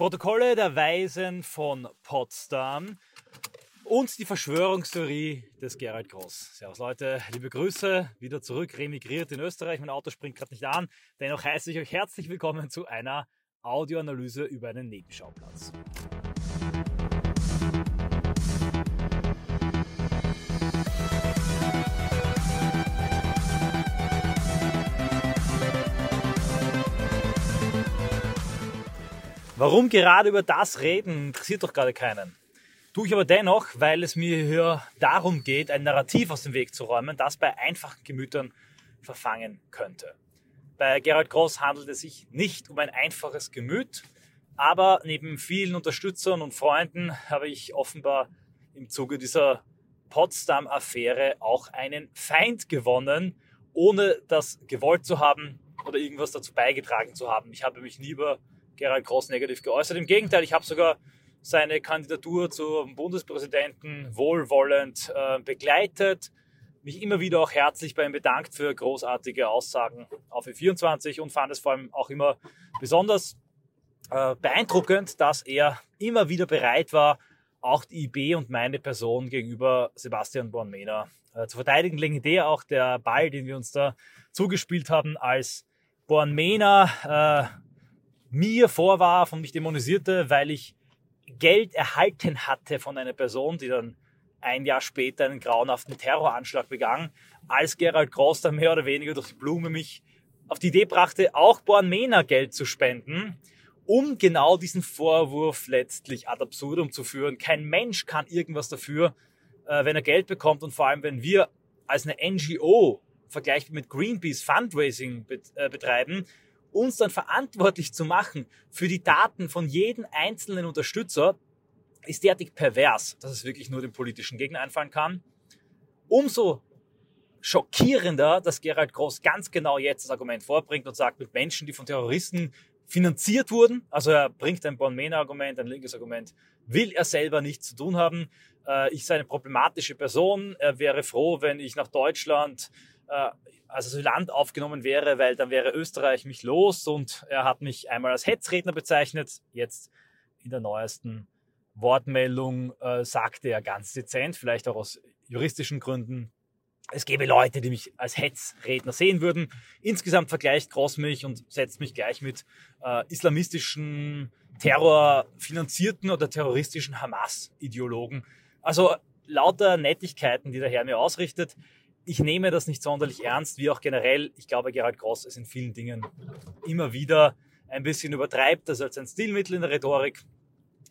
Protokolle der Weisen von Potsdam und die Verschwörungstheorie des Gerald Groß. Servus Leute, liebe Grüße, wieder zurück, remigriert in Österreich. Mein Auto springt gerade nicht an. Dennoch heiße ich euch herzlich willkommen zu einer Audioanalyse über einen Nebenschauplatz. Warum gerade über das reden, interessiert doch gerade keinen. Tue ich aber dennoch, weil es mir hier darum geht, ein Narrativ aus dem Weg zu räumen, das bei einfachen Gemütern verfangen könnte. Bei Gerald Groß handelt es sich nicht um ein einfaches Gemüt, aber neben vielen Unterstützern und Freunden habe ich offenbar im Zuge dieser Potsdam-Affäre auch einen Feind gewonnen, ohne das gewollt zu haben oder irgendwas dazu beigetragen zu haben. Ich habe mich nie über Gerald Groß negativ geäußert. Im Gegenteil, ich habe sogar seine Kandidatur zum Bundespräsidenten wohlwollend äh, begleitet, mich immer wieder auch herzlich bei ihm bedankt für großartige Aussagen auf E24 und fand es vor allem auch immer besonders äh, beeindruckend, dass er immer wieder bereit war, auch die IB und meine Person gegenüber Sebastian Bornmena äh, zu verteidigen. Legendär auch der Ball, den wir uns da zugespielt haben, als Bornmena äh, mir vorwarf und mich dämonisierte, weil ich Geld erhalten hatte von einer Person, die dann ein Jahr später einen grauenhaften Terroranschlag begangen, als Gerald Gross dann mehr oder weniger durch die Blume mich auf die Idee brachte, auch Born Mena Geld zu spenden, um genau diesen Vorwurf letztlich ad absurdum zu führen. Kein Mensch kann irgendwas dafür, äh, wenn er Geld bekommt und vor allem, wenn wir als eine NGO vergleichbar mit Greenpeace Fundraising äh, betreiben, uns dann verantwortlich zu machen für die Daten von jedem einzelnen Unterstützer, ist derartig pervers, dass es wirklich nur dem politischen Gegner einfallen kann. Umso schockierender, dass Gerald Groß ganz genau jetzt das Argument vorbringt und sagt, mit Menschen, die von Terroristen finanziert wurden, also er bringt ein Bon-Mena-Argument, ein linkes Argument, will er selber nichts zu tun haben. Äh, ich sei eine problematische Person. Er wäre froh, wenn ich nach Deutschland äh, also Land aufgenommen wäre, weil dann wäre Österreich mich los und er hat mich einmal als Hetzredner bezeichnet. Jetzt in der neuesten Wortmeldung äh, sagte er ganz dezent, vielleicht auch aus juristischen Gründen, es gäbe Leute, die mich als Hetzredner sehen würden. Insgesamt vergleicht Gross mich und setzt mich gleich mit äh, islamistischen, terrorfinanzierten oder terroristischen Hamas-Ideologen. Also lauter Nettigkeiten, die der Herr mir ausrichtet ich nehme das nicht sonderlich ernst, wie auch generell. Ich glaube, Gerald Gross ist in vielen Dingen immer wieder ein bisschen übertreibt, das als ein Stilmittel in der Rhetorik.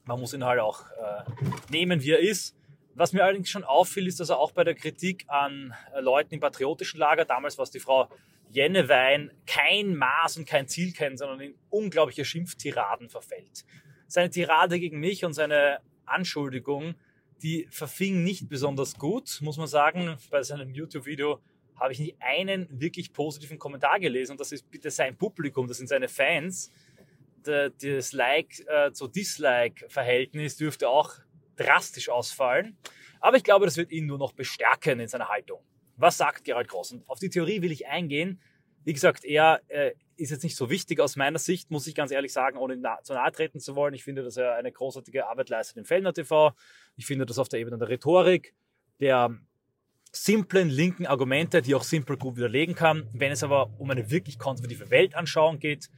Man muss ihn halt auch äh, nehmen, wie er ist. Was mir allerdings schon auffiel, ist, dass er auch bei der Kritik an äh, Leuten im patriotischen Lager, damals was die Frau Jennewein, kein Maß und kein Ziel kennt, sondern in unglaubliche Schimpftiraden verfällt. Seine Tirade gegen mich und seine Anschuldigung die verfing nicht besonders gut, muss man sagen. Bei seinem YouTube-Video habe ich nicht einen wirklich positiven Kommentar gelesen und das ist bitte sein Publikum, das sind seine Fans. Das Like äh, zu Dislike-Verhältnis dürfte auch drastisch ausfallen. Aber ich glaube, das wird ihn nur noch bestärken in seiner Haltung. Was sagt Gerald Gross? Und auf die Theorie will ich eingehen. Wie gesagt, er äh, ist jetzt nicht so wichtig aus meiner Sicht, muss ich ganz ehrlich sagen, ohne na zu nahe treten zu wollen. Ich finde, dass er eine großartige Arbeit leistet im Fellner TV. Ich finde das auf der Ebene der Rhetorik, der simplen linken Argumente, die auch simpel gut widerlegen kann. Wenn es aber um eine wirklich konservative Weltanschauung geht,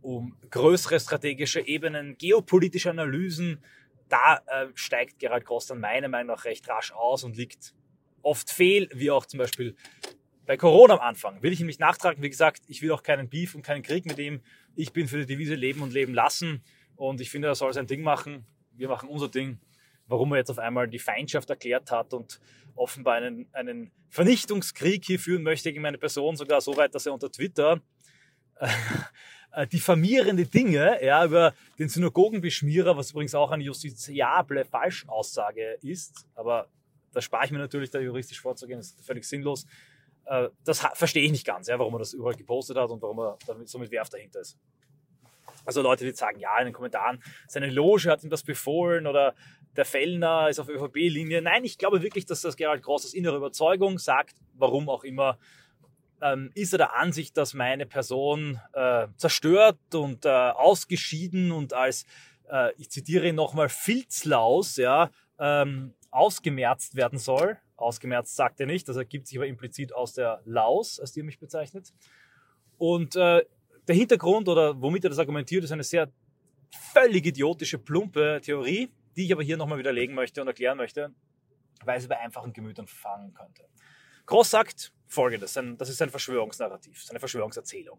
um größere strategische Ebenen, geopolitische Analysen, da äh, steigt Gerald Gross dann meiner Meinung nach recht rasch aus und liegt oft fehl, wie auch zum Beispiel bei Corona am Anfang will ich ihm nicht nachtragen. Wie gesagt, ich will auch keinen Beef und keinen Krieg mit ihm. Ich bin für die Devise Leben und Leben lassen. Und ich finde, er soll sein Ding machen. Wir machen unser Ding. Warum er jetzt auf einmal die Feindschaft erklärt hat und offenbar einen, einen Vernichtungskrieg hier führen möchte gegen meine Person, sogar so weit, dass er unter Twitter äh, diffamierende Dinge ja, über den Synagogenbeschmierer, was übrigens auch eine justiziable Falschaussage ist, aber da spare ich mir natürlich, da juristisch vorzugehen, das ist völlig sinnlos äh, das verstehe ich nicht ganz, ja, warum er das überall gepostet hat und warum er damit so Werf dahinter ist. Also Leute, die sagen, ja, in den Kommentaren, seine Loge hat ihm das befohlen oder der Fellner ist auf ÖVP-Linie. Nein, ich glaube wirklich, dass das Gerald Gross aus innerer Überzeugung sagt, warum auch immer, ähm, ist er der Ansicht, dass meine Person äh, zerstört und äh, ausgeschieden und als äh, ich zitiere ihn nochmal, Filzlaus, ja, ähm, ausgemerzt werden soll. Ausgemerzt sagt er nicht, das ergibt sich aber implizit aus der Laus, als die er mich bezeichnet. Und äh, der Hintergrund oder womit er das argumentiert, ist eine sehr völlig idiotische, plumpe Theorie, die ich aber hier nochmal widerlegen möchte und erklären möchte, weil sie bei einfachen Gemütern verfangen könnte. Gross sagt folgendes, das ist ein Verschwörungsnarrativ, eine Verschwörungserzählung.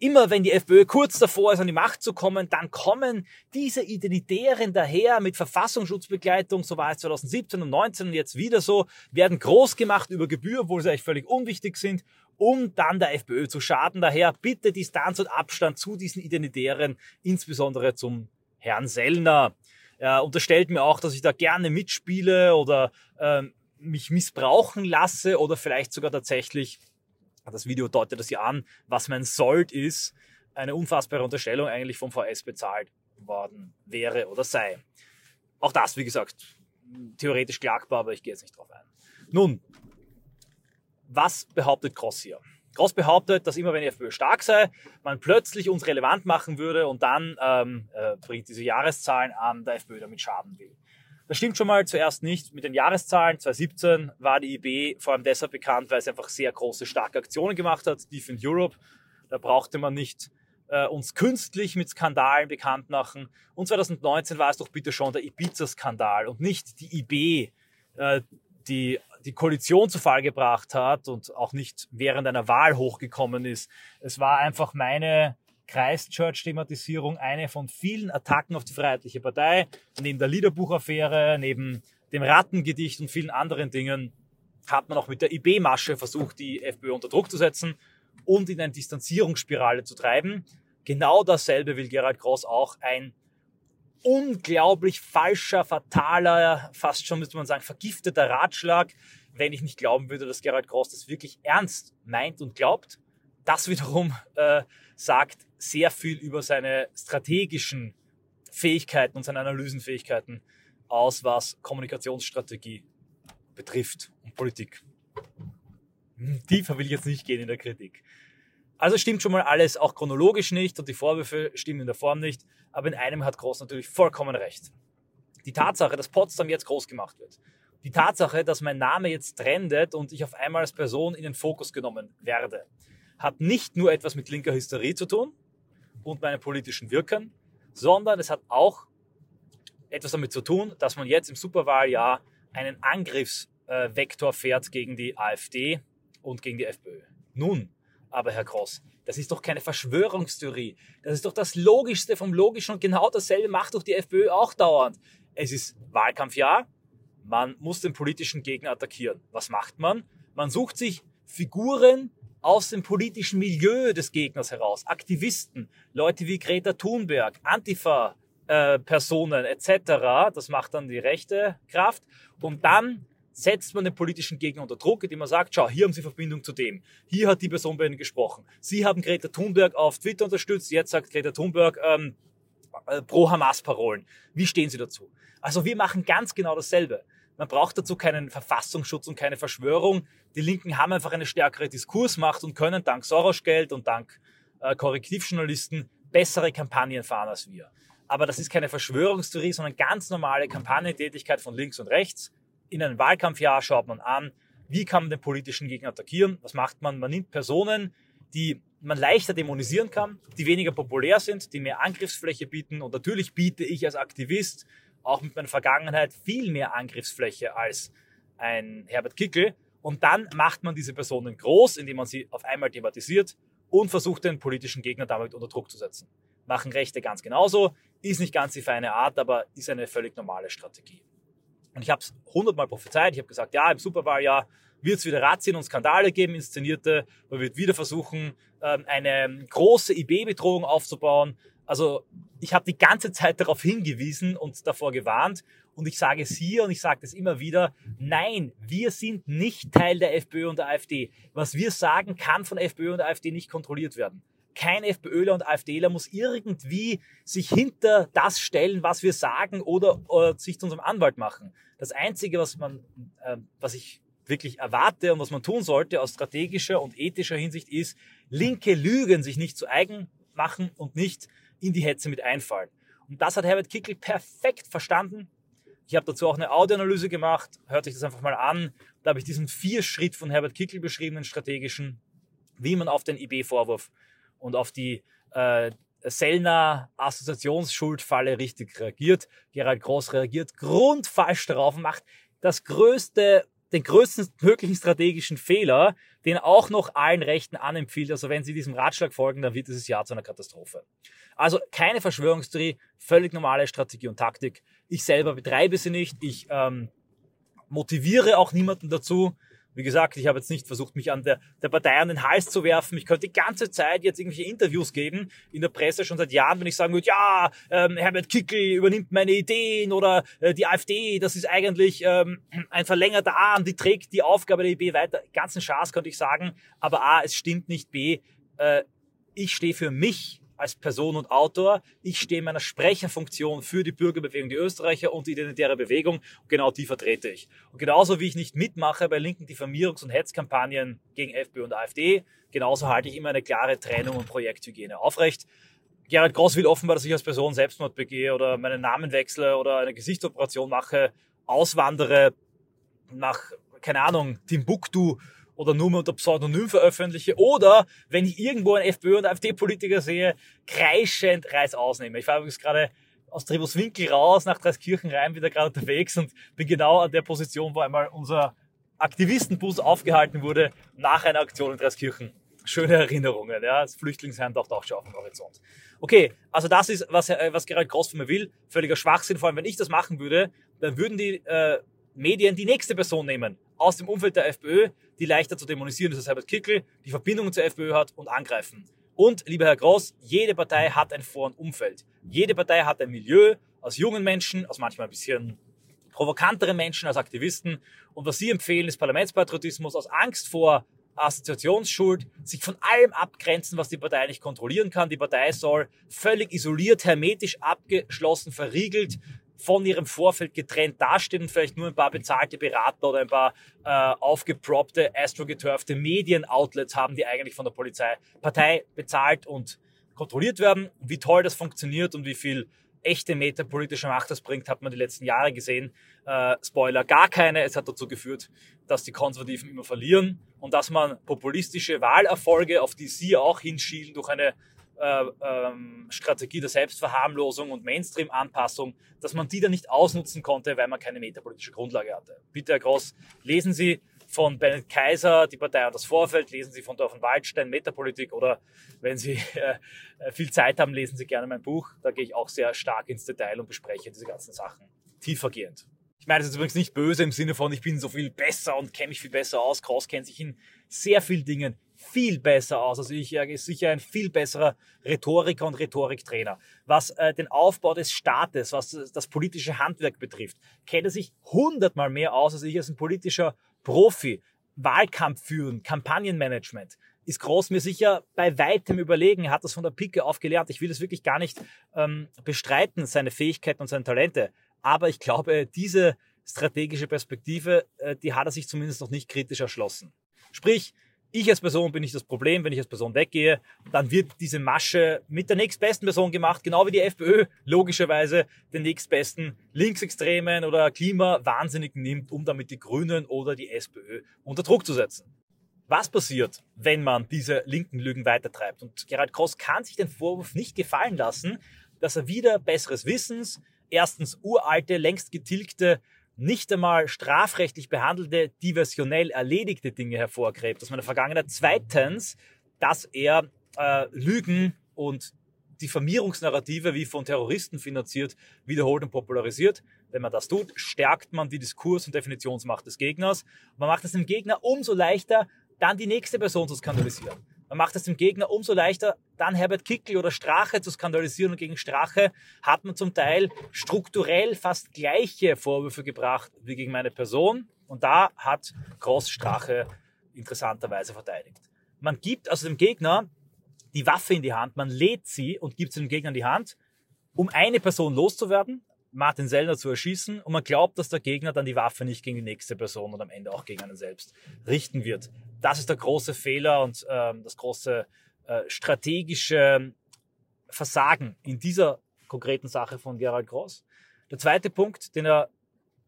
Immer wenn die FPÖ kurz davor ist, an die Macht zu kommen, dann kommen diese Identitären daher mit Verfassungsschutzbegleitung, so war es 2017 und 2019 und jetzt wieder so, werden groß gemacht über Gebühr, obwohl sie eigentlich völlig unwichtig sind, um dann der FPÖ zu schaden. Daher bitte Distanz und Abstand zu diesen Identitären, insbesondere zum Herrn Sellner. Er unterstellt mir auch, dass ich da gerne mitspiele oder ähm, mich missbrauchen lasse oder vielleicht sogar tatsächlich das Video deutet das ja an, was mein Sold ist, eine unfassbare Unterstellung eigentlich vom VS bezahlt worden wäre oder sei. Auch das, wie gesagt, theoretisch klagbar, aber ich gehe jetzt nicht drauf ein. Nun, was behauptet Gross hier? Gross behauptet, dass immer wenn die FPÖ stark sei, man plötzlich uns relevant machen würde und dann ähm, äh, bringt diese Jahreszahlen an, der FPÖ damit schaden will. Das stimmt schon mal zuerst nicht mit den Jahreszahlen. 2017 war die IB vor allem deshalb bekannt, weil es einfach sehr große, starke Aktionen gemacht hat. Deep Europe. Da brauchte man nicht äh, uns künstlich mit Skandalen bekannt machen. Und 2019 war es doch bitte schon der Ibiza-Skandal und nicht die IB, äh, die die Koalition zu Fall gebracht hat und auch nicht während einer Wahl hochgekommen ist. Es war einfach meine Christchurch-Thematisierung eine von vielen Attacken auf die Freiheitliche Partei. Neben der Liederbuchaffäre, neben dem Rattengedicht und vielen anderen Dingen hat man auch mit der IB-Masche versucht, die FPÖ unter Druck zu setzen und in eine Distanzierungsspirale zu treiben. Genau dasselbe will Gerald Gross auch ein unglaublich falscher, fataler, fast schon müsste man sagen, vergifteter Ratschlag, wenn ich nicht glauben würde, dass Gerald Gross das wirklich ernst meint und glaubt. Das wiederum äh, sagt sehr viel über seine strategischen Fähigkeiten und seine Analysenfähigkeiten aus, was Kommunikationsstrategie betrifft und Politik. Hm, tiefer will ich jetzt nicht gehen in der Kritik. Also stimmt schon mal alles auch chronologisch nicht und die Vorwürfe stimmen in der Form nicht, aber in einem hat Groß natürlich vollkommen recht. Die Tatsache, dass Potsdam jetzt groß gemacht wird, die Tatsache, dass mein Name jetzt trendet und ich auf einmal als Person in den Fokus genommen werde, hat nicht nur etwas mit linker Hysterie zu tun und meinem politischen Wirken, sondern es hat auch etwas damit zu tun, dass man jetzt im Superwahljahr einen Angriffsvektor fährt gegen die AfD und gegen die FPÖ. Nun, aber Herr Gross, das ist doch keine Verschwörungstheorie. Das ist doch das Logischste vom Logischen und genau dasselbe macht doch die FPÖ auch dauernd. Es ist Wahlkampfjahr, man muss den politischen Gegner attackieren. Was macht man? Man sucht sich Figuren, aus dem politischen Milieu des Gegners heraus, Aktivisten, Leute wie Greta Thunberg, Antifa, äh, Personen etc. Das macht dann die rechte Kraft. Und dann setzt man den politischen Gegner unter Druck, indem man sagt, schau, hier haben Sie Verbindung zu dem. Hier hat die Person bei Ihnen gesprochen. Sie haben Greta Thunberg auf Twitter unterstützt. Jetzt sagt Greta Thunberg ähm, äh, pro Hamas-Parolen. Wie stehen Sie dazu? Also wir machen ganz genau dasselbe. Man braucht dazu keinen Verfassungsschutz und keine Verschwörung. Die Linken haben einfach eine stärkere Diskursmacht und können dank Soros-Geld und dank äh, Korrektivjournalisten bessere Kampagnen fahren als wir. Aber das ist keine Verschwörungstheorie, sondern ganz normale Kampagnentätigkeit von links und rechts. In einem Wahlkampfjahr schaut man an, wie kann man den politischen Gegner attackieren? Was macht man? Man nimmt Personen, die man leichter dämonisieren kann, die weniger populär sind, die mehr Angriffsfläche bieten. Und natürlich biete ich als Aktivist auch mit meiner Vergangenheit viel mehr Angriffsfläche als ein Herbert Kickel. Und dann macht man diese Personen groß, indem man sie auf einmal thematisiert und versucht, den politischen Gegner damit unter Druck zu setzen. Machen Rechte ganz genauso, ist nicht ganz die feine Art, aber ist eine völlig normale Strategie. Und ich habe es hundertmal prophezeit. Ich habe gesagt, ja, im Superwahljahr wird es wieder Razzien und Skandale geben, inszenierte. Man wird wieder versuchen, ähm, eine große IB-Bedrohung aufzubauen. Also ich habe die ganze Zeit darauf hingewiesen und davor gewarnt. Und ich sage es hier und ich sage es immer wieder, nein, wir sind nicht Teil der FPÖ und der AfD. Was wir sagen, kann von FPÖ und AfD nicht kontrolliert werden. Kein FPÖler und AfDler muss irgendwie sich hinter das stellen, was wir sagen oder, oder sich zu unserem Anwalt machen. Das Einzige, was man, äh, was ich wirklich erwarte und was man tun sollte aus strategischer und ethischer Hinsicht ist, linke Lügen sich nicht zu eigen machen und nicht in die Hetze mit einfallen. Und das hat Herbert Kickel perfekt verstanden. Ich habe dazu auch eine Audioanalyse gemacht. Hört euch das einfach mal an. Da habe ich diesen Vier-Schritt von Herbert Kickel beschrieben, den strategischen, wie man auf den IB-Vorwurf und auf die äh, Sellner Assoziationsschuldfalle richtig reagiert. Gerald Groß reagiert grundfalsch darauf und macht das größte, den größten möglichen strategischen Fehler, den auch noch allen Rechten anempfiehlt. Also wenn Sie diesem Ratschlag folgen, dann wird dieses Jahr zu einer Katastrophe. Also keine Verschwörungstheorie, völlig normale Strategie und Taktik. Ich selber betreibe sie nicht. Ich ähm, motiviere auch niemanden dazu. Wie gesagt, ich habe jetzt nicht versucht, mich an der, der Partei an den Hals zu werfen. Ich könnte die ganze Zeit jetzt irgendwelche Interviews geben in der Presse schon seit Jahren, wenn ich sagen würde, ja, ähm, Herbert Kickel übernimmt meine Ideen oder äh, die AfD, das ist eigentlich ähm, ein verlängerter Arm, die trägt die Aufgabe der IB weiter. Ganzen Schaß könnte ich sagen. Aber A, es stimmt nicht. B, äh, ich stehe für mich als Person und Autor. Ich stehe in meiner Sprecherfunktion für die Bürgerbewegung, die Österreicher und die identitäre Bewegung. Und genau die vertrete ich. Und genauso wie ich nicht mitmache bei linken Diffamierungs- und Hetzkampagnen gegen FPÖ und AfD, genauso halte ich immer eine klare Trennung und Projekthygiene aufrecht. Gerald Gross will offenbar, dass ich als Person Selbstmord begehe oder meinen Namen wechsle oder eine Gesichtsoperation mache, auswandere nach, keine Ahnung, Timbuktu oder nur unter Pseudonym veröffentliche oder wenn ich irgendwo einen FPÖ- und AfD-Politiker sehe, kreischend Reiß ausnehme. Ich fahre übrigens gerade aus Tribuswinkel raus, nach Dreiskirchen rein, wieder gerade unterwegs und bin genau an der Position, wo einmal unser Aktivistenbus aufgehalten wurde nach einer Aktion in Dreiskirchen. Schöne Erinnerungen, ja. Das Flüchtlingsheim taucht auch schon auf dem Horizont. Okay, also das ist, was, äh, was Gerald Gross von mir will. Völliger Schwachsinn. Vor allem, wenn ich das machen würde, dann würden die äh, Medien die nächste Person nehmen aus dem Umfeld der FPÖ, die leichter zu dämonisieren ist als Herbert Kickel, die Verbindungen zur FPÖ hat und angreifen. Und, lieber Herr Gross, jede Partei hat ein Vor- und Umfeld. Jede Partei hat ein Milieu aus jungen Menschen, aus manchmal ein bisschen provokanteren Menschen, als Aktivisten. Und was Sie empfehlen, ist Parlamentspatriotismus aus Angst vor Assoziationsschuld, sich von allem abgrenzen, was die Partei nicht kontrollieren kann. Die Partei soll völlig isoliert, hermetisch abgeschlossen, verriegelt von ihrem Vorfeld getrennt dastehen und vielleicht nur ein paar bezahlte Berater oder ein paar äh, aufgeproppte, astrogetürfte Medienoutlets haben, die eigentlich von der Polizei, Partei bezahlt und kontrolliert werden. Wie toll das funktioniert und wie viel echte metapolitische Macht das bringt, hat man die letzten Jahre gesehen. Äh, Spoiler, gar keine. Es hat dazu geführt, dass die Konservativen immer verlieren und dass man populistische Wahlerfolge, auf die sie auch hinschielen, durch eine äh, ähm, Strategie der Selbstverharmlosung und Mainstream-Anpassung, dass man die dann nicht ausnutzen konnte, weil man keine metapolitische Grundlage hatte. Bitte, Herr Gross, lesen Sie von Bennett Kaiser, die Partei und das Vorfeld, lesen Sie von Dorf und Waldstein, Metapolitik oder wenn Sie äh, viel Zeit haben, lesen Sie gerne mein Buch. Da gehe ich auch sehr stark ins Detail und bespreche diese ganzen Sachen tiefergehend. Ich meine, das ist übrigens nicht böse im Sinne von, ich bin so viel besser und kenne mich viel besser aus. Gross kennt sich in sehr vielen Dingen viel besser aus. Also ich ist sicher ein viel besserer Rhetoriker und Rhetoriktrainer. Was äh, den Aufbau des Staates, was das politische Handwerk betrifft, kennt er sich hundertmal mehr aus als ich als ein politischer Profi. Wahlkampf führen, Kampagnenmanagement ist Groß mir sicher bei weitem überlegen. Er hat das von der Pike auf gelernt. Ich will das wirklich gar nicht ähm, bestreiten, seine Fähigkeiten und seine Talente. Aber ich glaube, diese strategische Perspektive, äh, die hat er sich zumindest noch nicht kritisch erschlossen. Sprich, ich als Person bin nicht das Problem, wenn ich als Person weggehe, dann wird diese Masche mit der nächstbesten Person gemacht, genau wie die FPÖ logischerweise den nächstbesten Linksextremen oder Klimawahnsinnigen nimmt, um damit die Grünen oder die SPÖ unter Druck zu setzen. Was passiert, wenn man diese linken Lügen weitertreibt? Und Gerald Kross kann sich den Vorwurf nicht gefallen lassen, dass er wieder besseres Wissens, erstens uralte, längst getilgte nicht einmal strafrechtlich behandelte, diversionell erledigte Dinge hervorgräbt aus meiner Vergangenheit. Zweitens, dass er äh, Lügen und Diffamierungsnarrative wie von Terroristen finanziert wiederholt und popularisiert. Wenn man das tut, stärkt man die Diskurs- und Definitionsmacht des Gegners. Man macht es dem Gegner umso leichter, dann die nächste Person zu skandalisieren. Man macht es dem Gegner umso leichter, dann Herbert Kickel oder Strache zu skandalisieren. Und gegen Strache hat man zum Teil strukturell fast gleiche Vorwürfe gebracht wie gegen meine Person. Und da hat Gross Strache interessanterweise verteidigt. Man gibt also dem Gegner die Waffe in die Hand, man lädt sie und gibt sie dem Gegner in die Hand, um eine Person loszuwerden, Martin Sellner zu erschießen und man glaubt, dass der Gegner dann die Waffe nicht gegen die nächste Person und am Ende auch gegen einen selbst richten wird. Das ist der große Fehler und ähm, das große äh, strategische Versagen in dieser konkreten Sache von Gerald Gross. Der zweite Punkt, den er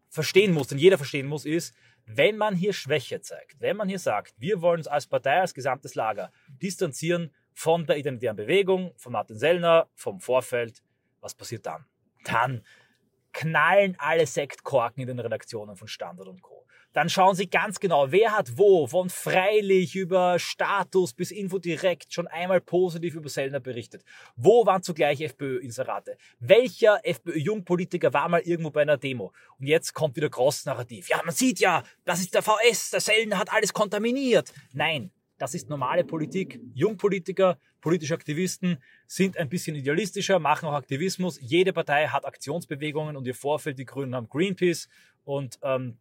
verstehen muss, den jeder verstehen muss, ist, wenn man hier Schwäche zeigt, wenn man hier sagt, wir wollen uns als Partei, als gesamtes Lager distanzieren von der identitären Bewegung, von Martin Sellner, vom Vorfeld, was passiert dann? Dann knallen alle Sektkorken in den Redaktionen von Standard und Co dann schauen Sie ganz genau, wer hat wo, von Freilich über Status bis Info direkt schon einmal positiv über Sellner berichtet. Wo waren zugleich FPÖ-Inserate? Welcher FPÖ-Jungpolitiker war mal irgendwo bei einer Demo? Und jetzt kommt wieder Gross-Narrativ. Ja, man sieht ja, das ist der VS, der Sellner hat alles kontaminiert. Nein, das ist normale Politik. Jungpolitiker, politische Aktivisten sind ein bisschen idealistischer, machen auch Aktivismus. Jede Partei hat Aktionsbewegungen und ihr Vorfeld, die Grünen haben Greenpeace und ähm,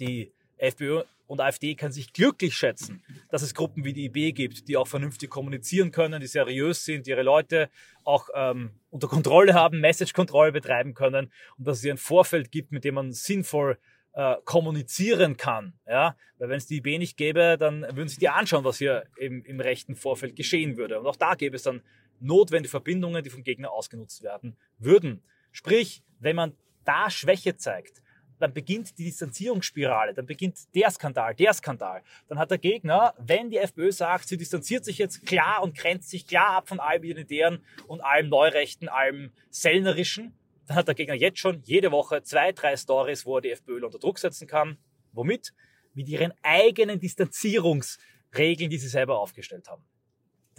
die FPÖ und AfD kann sich glücklich schätzen, dass es Gruppen wie die IB gibt, die auch vernünftig kommunizieren können, die seriös sind, die ihre Leute auch ähm, unter Kontrolle haben, Message-Kontrolle betreiben können und dass es hier ein Vorfeld gibt, mit dem man sinnvoll äh, kommunizieren kann. Ja? Weil wenn es die IB nicht gäbe, dann würden sich die anschauen, was hier im, im rechten Vorfeld geschehen würde. Und auch da gäbe es dann notwendige Verbindungen, die vom Gegner ausgenutzt werden würden. Sprich, wenn man da Schwäche zeigt, dann beginnt die Distanzierungsspirale, dann beginnt der Skandal, der Skandal. Dann hat der Gegner, wenn die FPÖ sagt, sie distanziert sich jetzt klar und grenzt sich klar ab von allem Identitären und allem Neurechten, allem Sellnerischen, dann hat der Gegner jetzt schon jede Woche zwei, drei Stories, wo er die FPÖ unter Druck setzen kann. Womit? Mit ihren eigenen Distanzierungsregeln, die sie selber aufgestellt haben.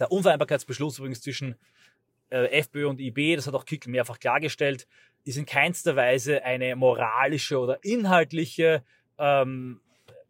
Der Unvereinbarkeitsbeschluss übrigens zwischen äh, FPÖ und IB, das hat auch Kickel mehrfach klargestellt, ist in keinster Weise eine moralische oder inhaltliche ähm,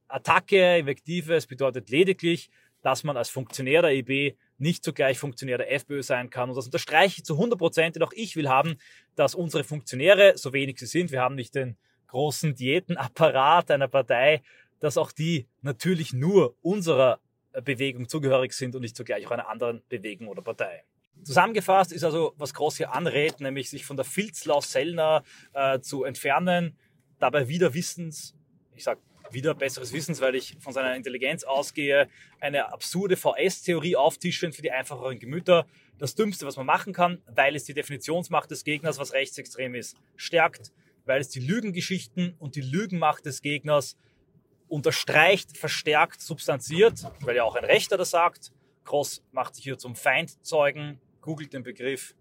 Attacke, Invektive. Es bedeutet lediglich, dass man als Funktionär der IB nicht zugleich Funktionär der FPÖ sein kann. Und das unterstreiche ich zu 100 Prozent. Denn auch ich will haben, dass unsere Funktionäre, so wenig sie sind, wir haben nicht den großen Diätenapparat einer Partei, dass auch die natürlich nur unserer Bewegung zugehörig sind und nicht zugleich auch einer anderen Bewegung oder Partei. Zusammengefasst ist also, was Gross hier anrät, nämlich sich von der Filzlaus Sellner äh, zu entfernen, dabei wieder Wissens, ich sage wieder besseres Wissens, weil ich von seiner Intelligenz ausgehe, eine absurde VS-Theorie auftischen für die einfacheren Gemüter. Das Dümmste, was man machen kann, weil es die Definitionsmacht des Gegners, was rechtsextrem ist, stärkt, weil es die Lügengeschichten und die Lügenmacht des Gegners unterstreicht, verstärkt, substanziert, weil ja auch ein Rechter das sagt. Gross macht sich hier zum Feindzeugen googelt den Begriff,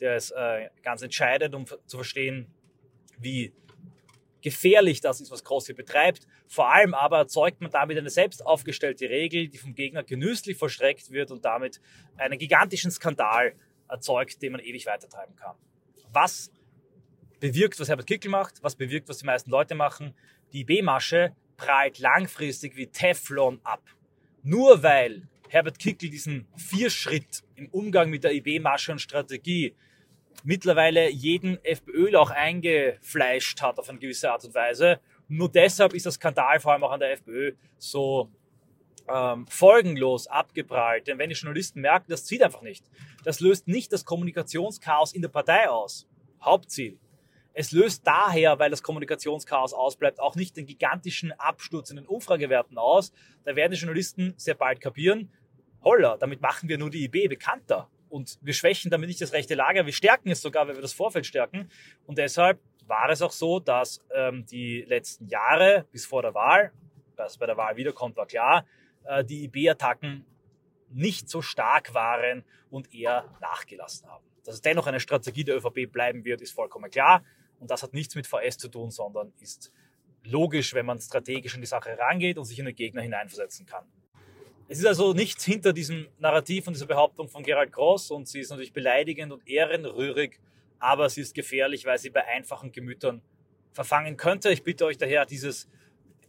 der ist äh, ganz entscheidend, um zu verstehen, wie gefährlich das ist, was Cross hier betreibt. Vor allem aber erzeugt man damit eine selbst aufgestellte Regel, die vom Gegner genüsslich verstreckt wird und damit einen gigantischen Skandal erzeugt, den man ewig weitertreiben kann. Was bewirkt, was Herbert Kickel macht, was bewirkt, was die meisten Leute machen. Die B-Masche prallt langfristig wie Teflon ab. Nur weil Herbert Kickl diesen Vierschritt im Umgang mit der IB-Masche und Strategie mittlerweile jeden FPÖ auch eingefleischt hat auf eine gewisse Art und Weise. Nur deshalb ist der Skandal vor allem auch an der FPÖ so ähm, folgenlos abgeprallt. Denn wenn die Journalisten merken, das zieht einfach nicht. Das löst nicht das Kommunikationschaos in der Partei aus. Hauptziel. Es löst daher, weil das Kommunikationschaos ausbleibt, auch nicht den gigantischen Absturz in den Umfragewerten aus. Da werden die Journalisten sehr bald kapieren, holla, damit machen wir nur die IB bekannter. Und wir schwächen damit nicht das rechte Lager, wir stärken es sogar, wenn wir das Vorfeld stärken. Und deshalb war es auch so, dass ähm, die letzten Jahre bis vor der Wahl, dass bei der Wahl wiederkommt, war klar, äh, die IB-Attacken nicht so stark waren und eher nachgelassen haben. Dass es dennoch eine Strategie der ÖVP bleiben wird, ist vollkommen klar. Und das hat nichts mit VS zu tun, sondern ist logisch, wenn man strategisch in die Sache rangeht und sich in den Gegner hineinversetzen kann. Es ist also nichts hinter diesem Narrativ und dieser Behauptung von Gerald Gross und sie ist natürlich beleidigend und ehrenrührig, aber sie ist gefährlich, weil sie bei einfachen Gemütern verfangen könnte. Ich bitte euch daher, dieses,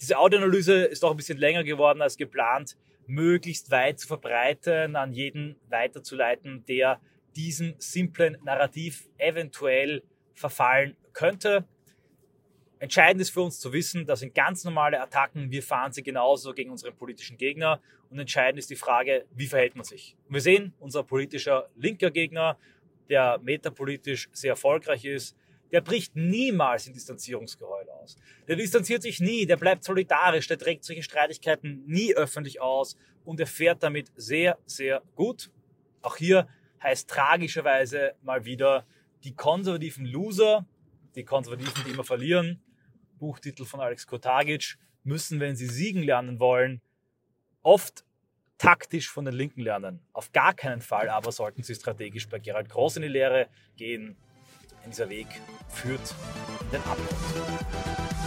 diese Audioanalyse ist auch ein bisschen länger geworden als geplant, möglichst weit zu verbreiten, an jeden weiterzuleiten, der diesem simplen Narrativ eventuell verfallen könnte. Entscheidend ist für uns zu wissen, das sind ganz normale Attacken. Wir fahren sie genauso gegen unseren politischen Gegner. Und entscheidend ist die Frage, wie verhält man sich? Und wir sehen, unser politischer linker Gegner, der metapolitisch sehr erfolgreich ist, der bricht niemals in Distanzierungsgeheul aus. Der distanziert sich nie, der bleibt solidarisch, der trägt solche Streitigkeiten nie öffentlich aus und er fährt damit sehr, sehr gut. Auch hier heißt tragischerweise mal wieder, Die konservativen Loser, die Konservativen, die immer verlieren, Buchtitel von Alex Kotagic, müssen, wenn sie siegen lernen wollen, oft taktisch von den Linken lernen. Auf gar keinen Fall aber sollten sie strategisch bei Gerald Groß in die Lehre gehen. Denn dieser Weg führt den Abgrund.